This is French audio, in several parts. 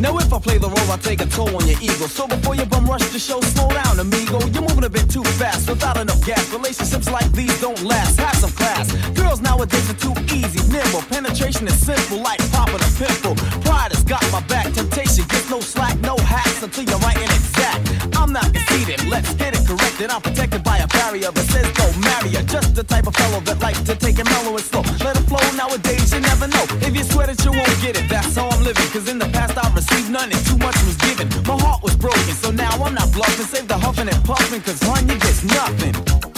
Now if I play the role, I take a toll on your ego. So before you bum rush the show, slow down, amigo. You're moving a bit too fast without enough gas. Relationships like these don't last. Have some class. Girls nowadays are too easy, nimble. Penetration is simple, like popping a pimple. Pride has got my back. Temptation gets no slack, no hacks until you're right and exact. I'm not conceited. Let's get it corrected. I'm protected by a barrier, but says go marry her. Just the type of fellow that likes to take it mellow and slow. Let it flow nowadays, you never know. If you swear that you won't get it, that's how I'm living. Cause in the past I received none and too much was given. My heart was broken, so now I'm not bluffing. Save the huffing and puffing, cause on you gets nothing.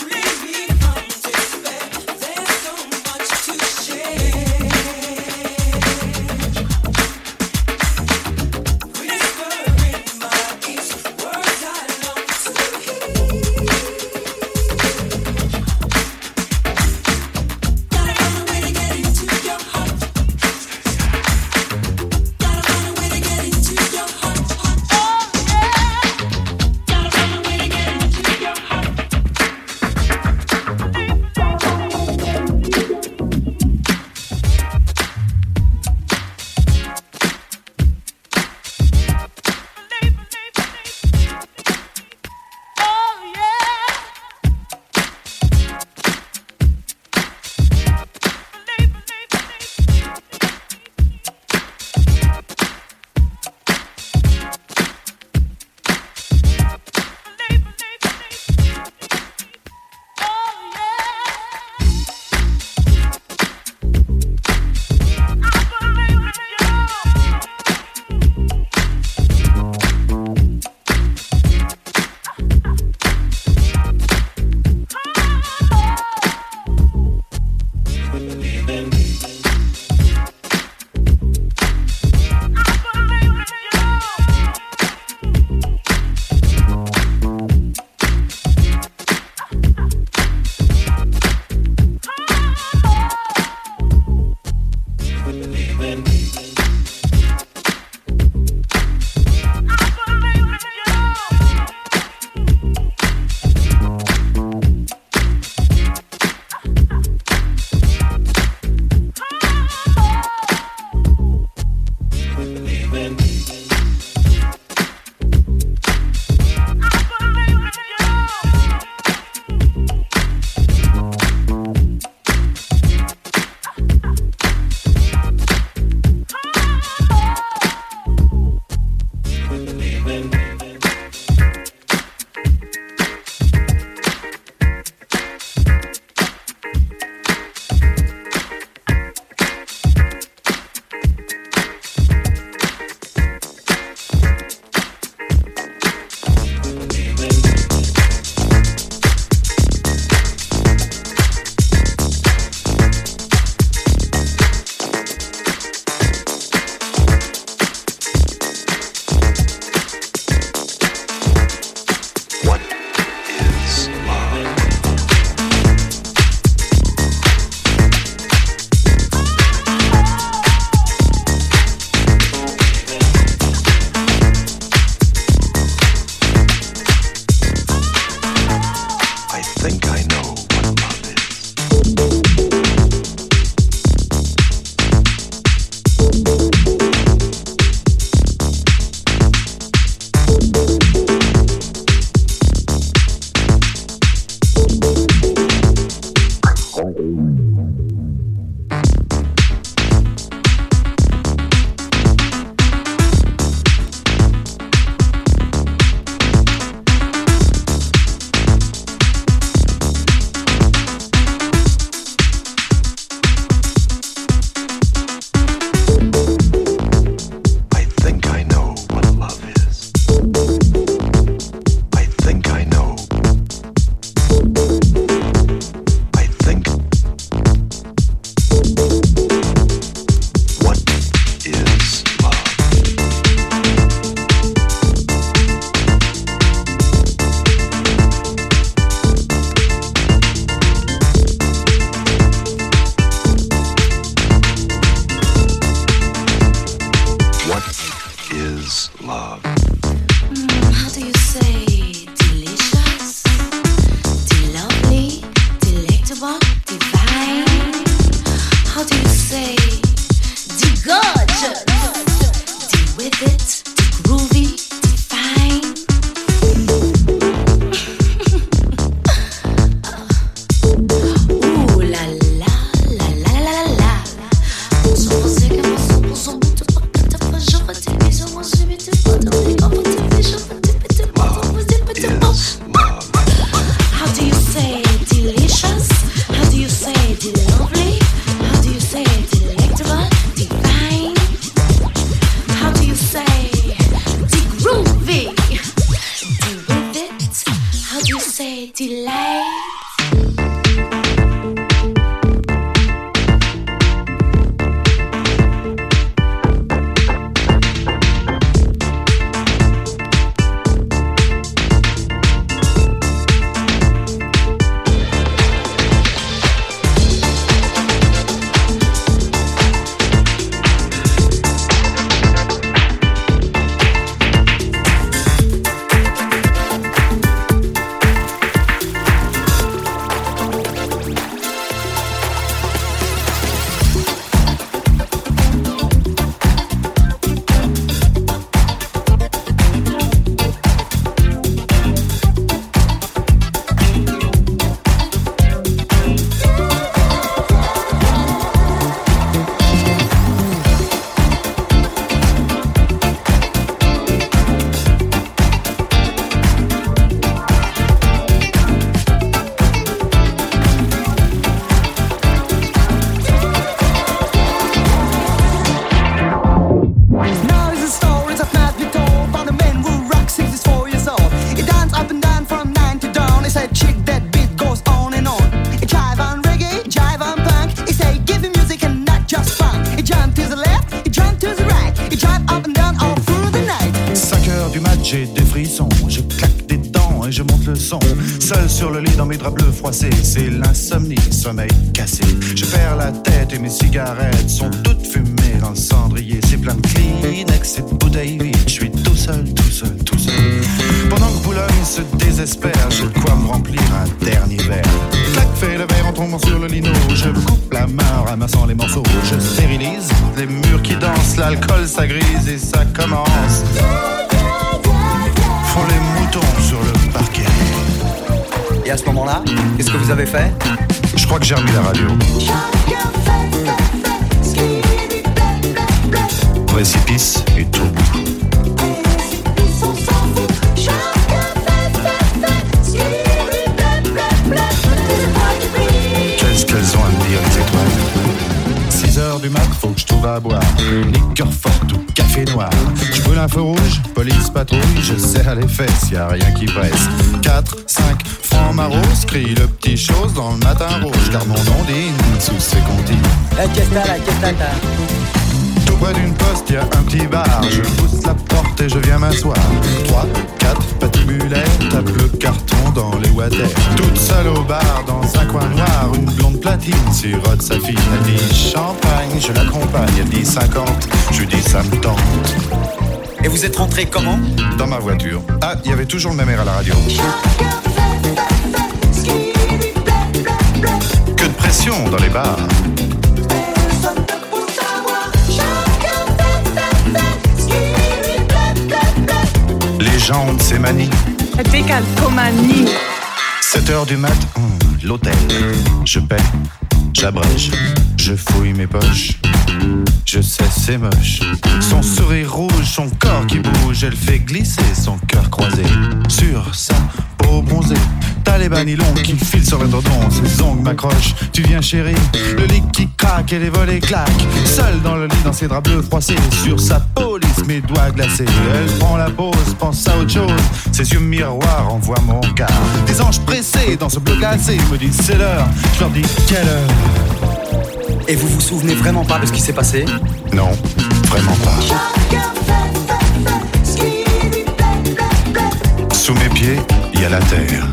À boire. Liqueur forte ou café noir. Je brûle un feu rouge, police patrouille, je serre les fesses, y a rien qui presse. 4, 5, francs maros, crie le petit chose dans le matin rouge, car mon ondine sous ses comptines. La questa, la questa, Tout près d'une poste, y a un petit bar. Je pousse la porte et je viens m'asseoir. 3, 4, patibulaire, tape le carton dans les water. Toute seule au bar, dans un coin noir, une blonde platine sirote sa fille. Elle dit champagne, je l'accompagne. Elle dit 50, je dis ça me tente. Et vous êtes rentré comment? Dans ma voiture. Ah, il y avait toujours le même air à la radio. Que de pression dans les bars. Ont de ces manies. Décalcomanie. 7 heures du mat, l'hôtel. Je paie, j'abrège, je fouille mes poches. Je sais, c'est moche. Son sourire rouge, son corps qui bouge, elle fait glisser son cœur croisé sur sa peau. T'as les banilons qui filent sur le tendon, ses ongles m'accrochent. Tu viens, chérie, le lit qui craque et les volets claquent. Seule dans le lit, dans ses draps bleus froissés, sur sa police, mes doigts glacés. Elle prend la pause, pense à autre chose. Ses yeux miroirs envoient mon regard. Des anges pressés dans ce bleu glacé me disent c'est l'heure. Je leur dis quelle heure? Et vous vous souvenez vraiment pas de ce qui s'est passé? Non, vraiment pas. Sous mes pieds, a la terre.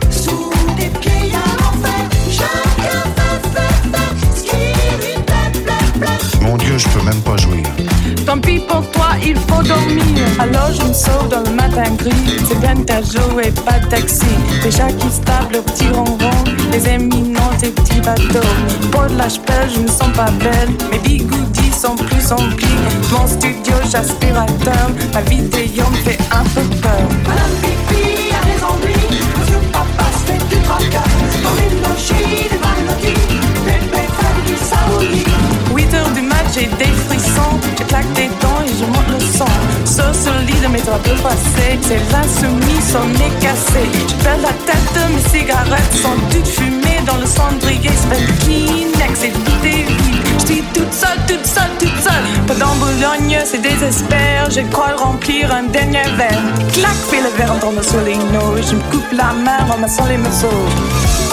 Mon Dieu, je peux même pas jouir. Tant pis pour toi, il faut dormir. Alors je me sauve dans le matin gris. C'est bien ta et pas de taxi. Déjà qui stable, le petit ronron. Les éminents, tes petits bateaux. Pour de je me sens pas belle. Mes bigoudis sont plus emplis. Mon studio, j'aspirateur. Ma vidéo me fait un peu peur. Madame Pipi 8h du match, j'ai des frissons, je claque des dents et je monte le sang. Saut solide, mes doigts peuvent passer, c'est l'insoumis, son est cassé. Je perds la tête, mes cigarettes sont toutes fumées dans le cendrier, c'est Kleenex et Je suis toute seule, toute seule, toute seule. Pendant Boulogne, c'est désespère, je crois remplir un dernier verre. Claque, fais le verre en tournant sur les Je me coupe la main en massant les morceaux.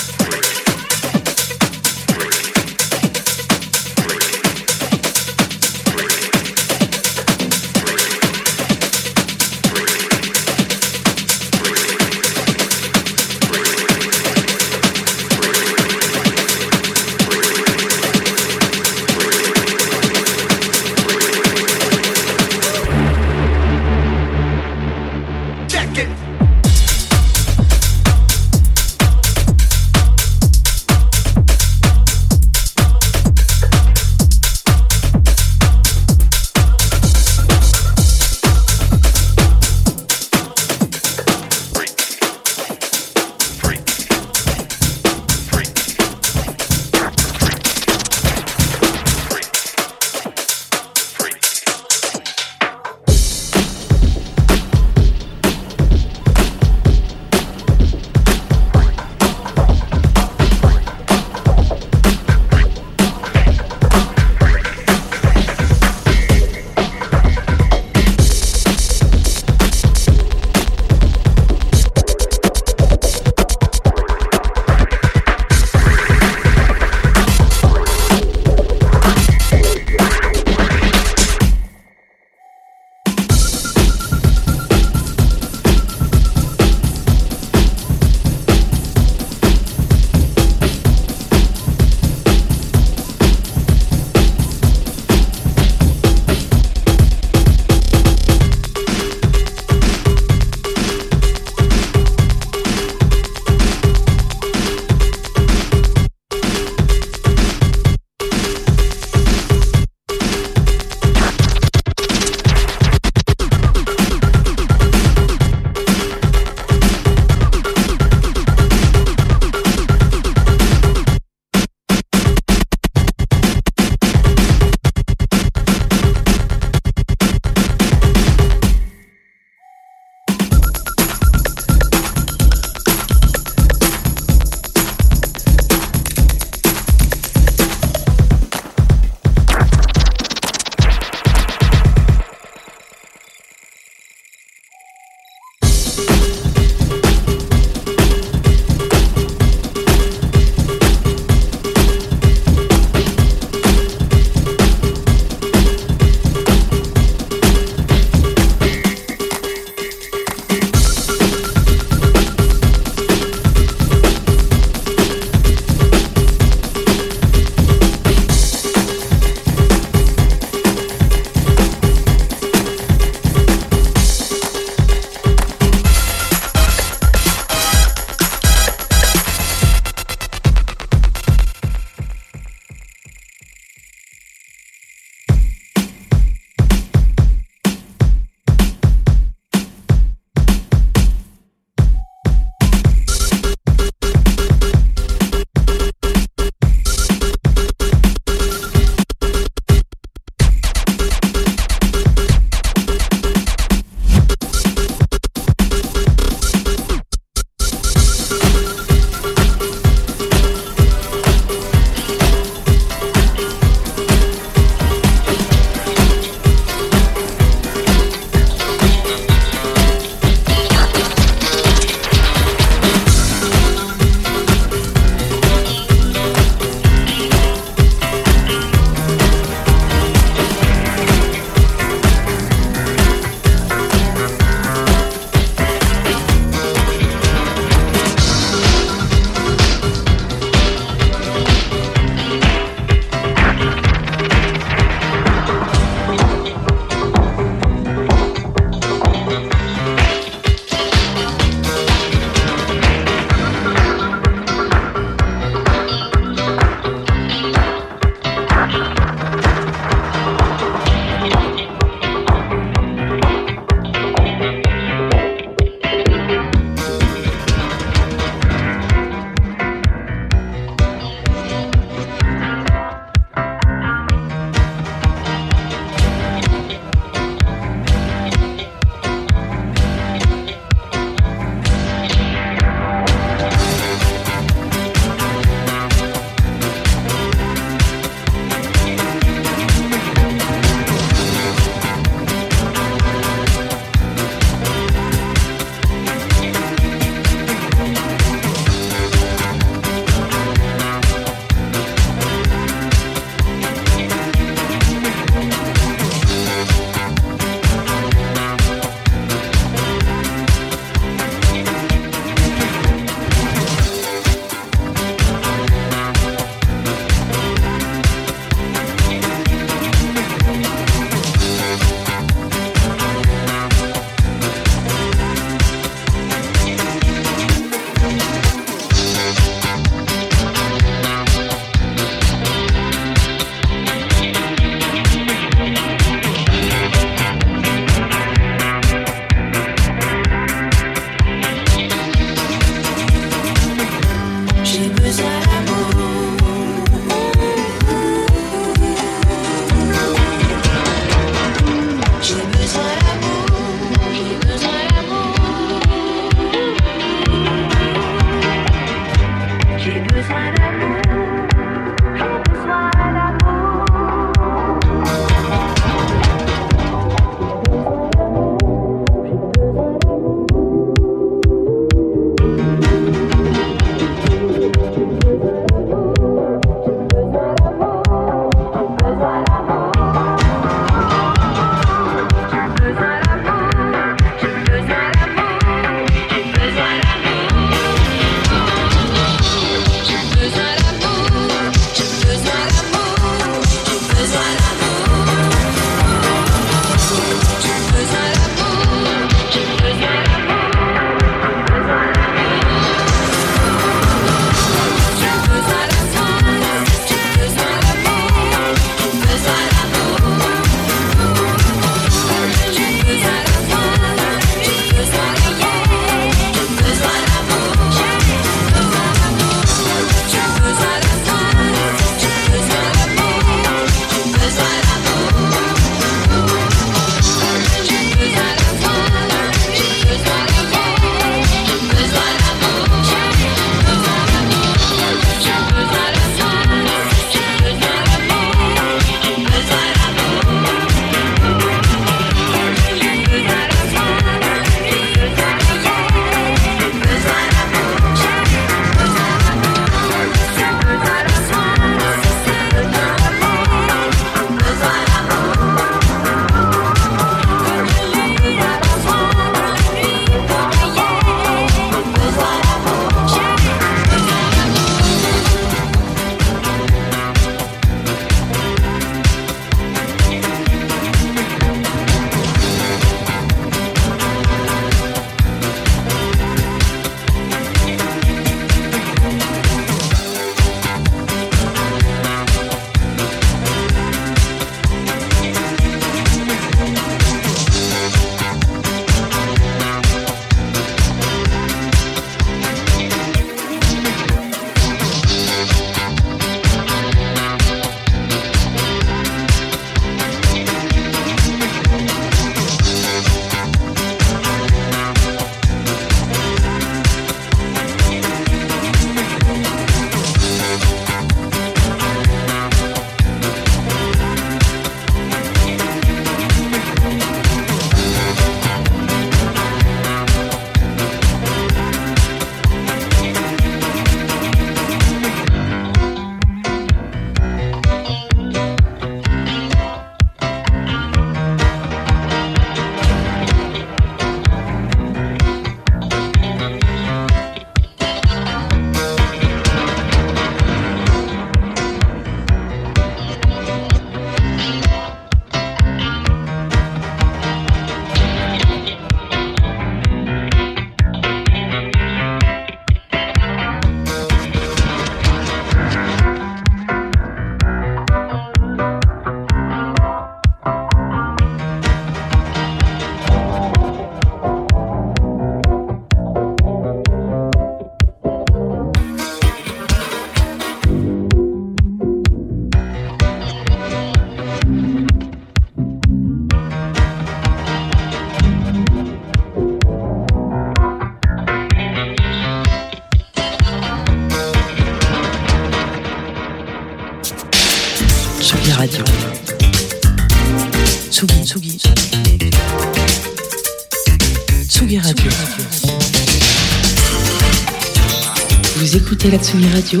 La Tsugi Radio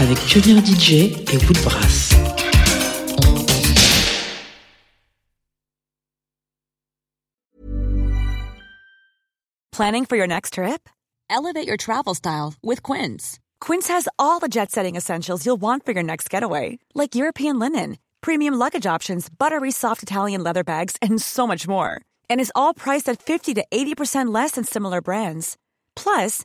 avec Pionnier DJ et Woodbrass. Planning for your next trip? Elevate your travel style with Quince. Quince has all the jet setting essentials you'll want for your next getaway, like European linen, premium luggage options, buttery soft Italian leather bags, and so much more. And is all priced at 50 to 80% less than similar brands. Plus,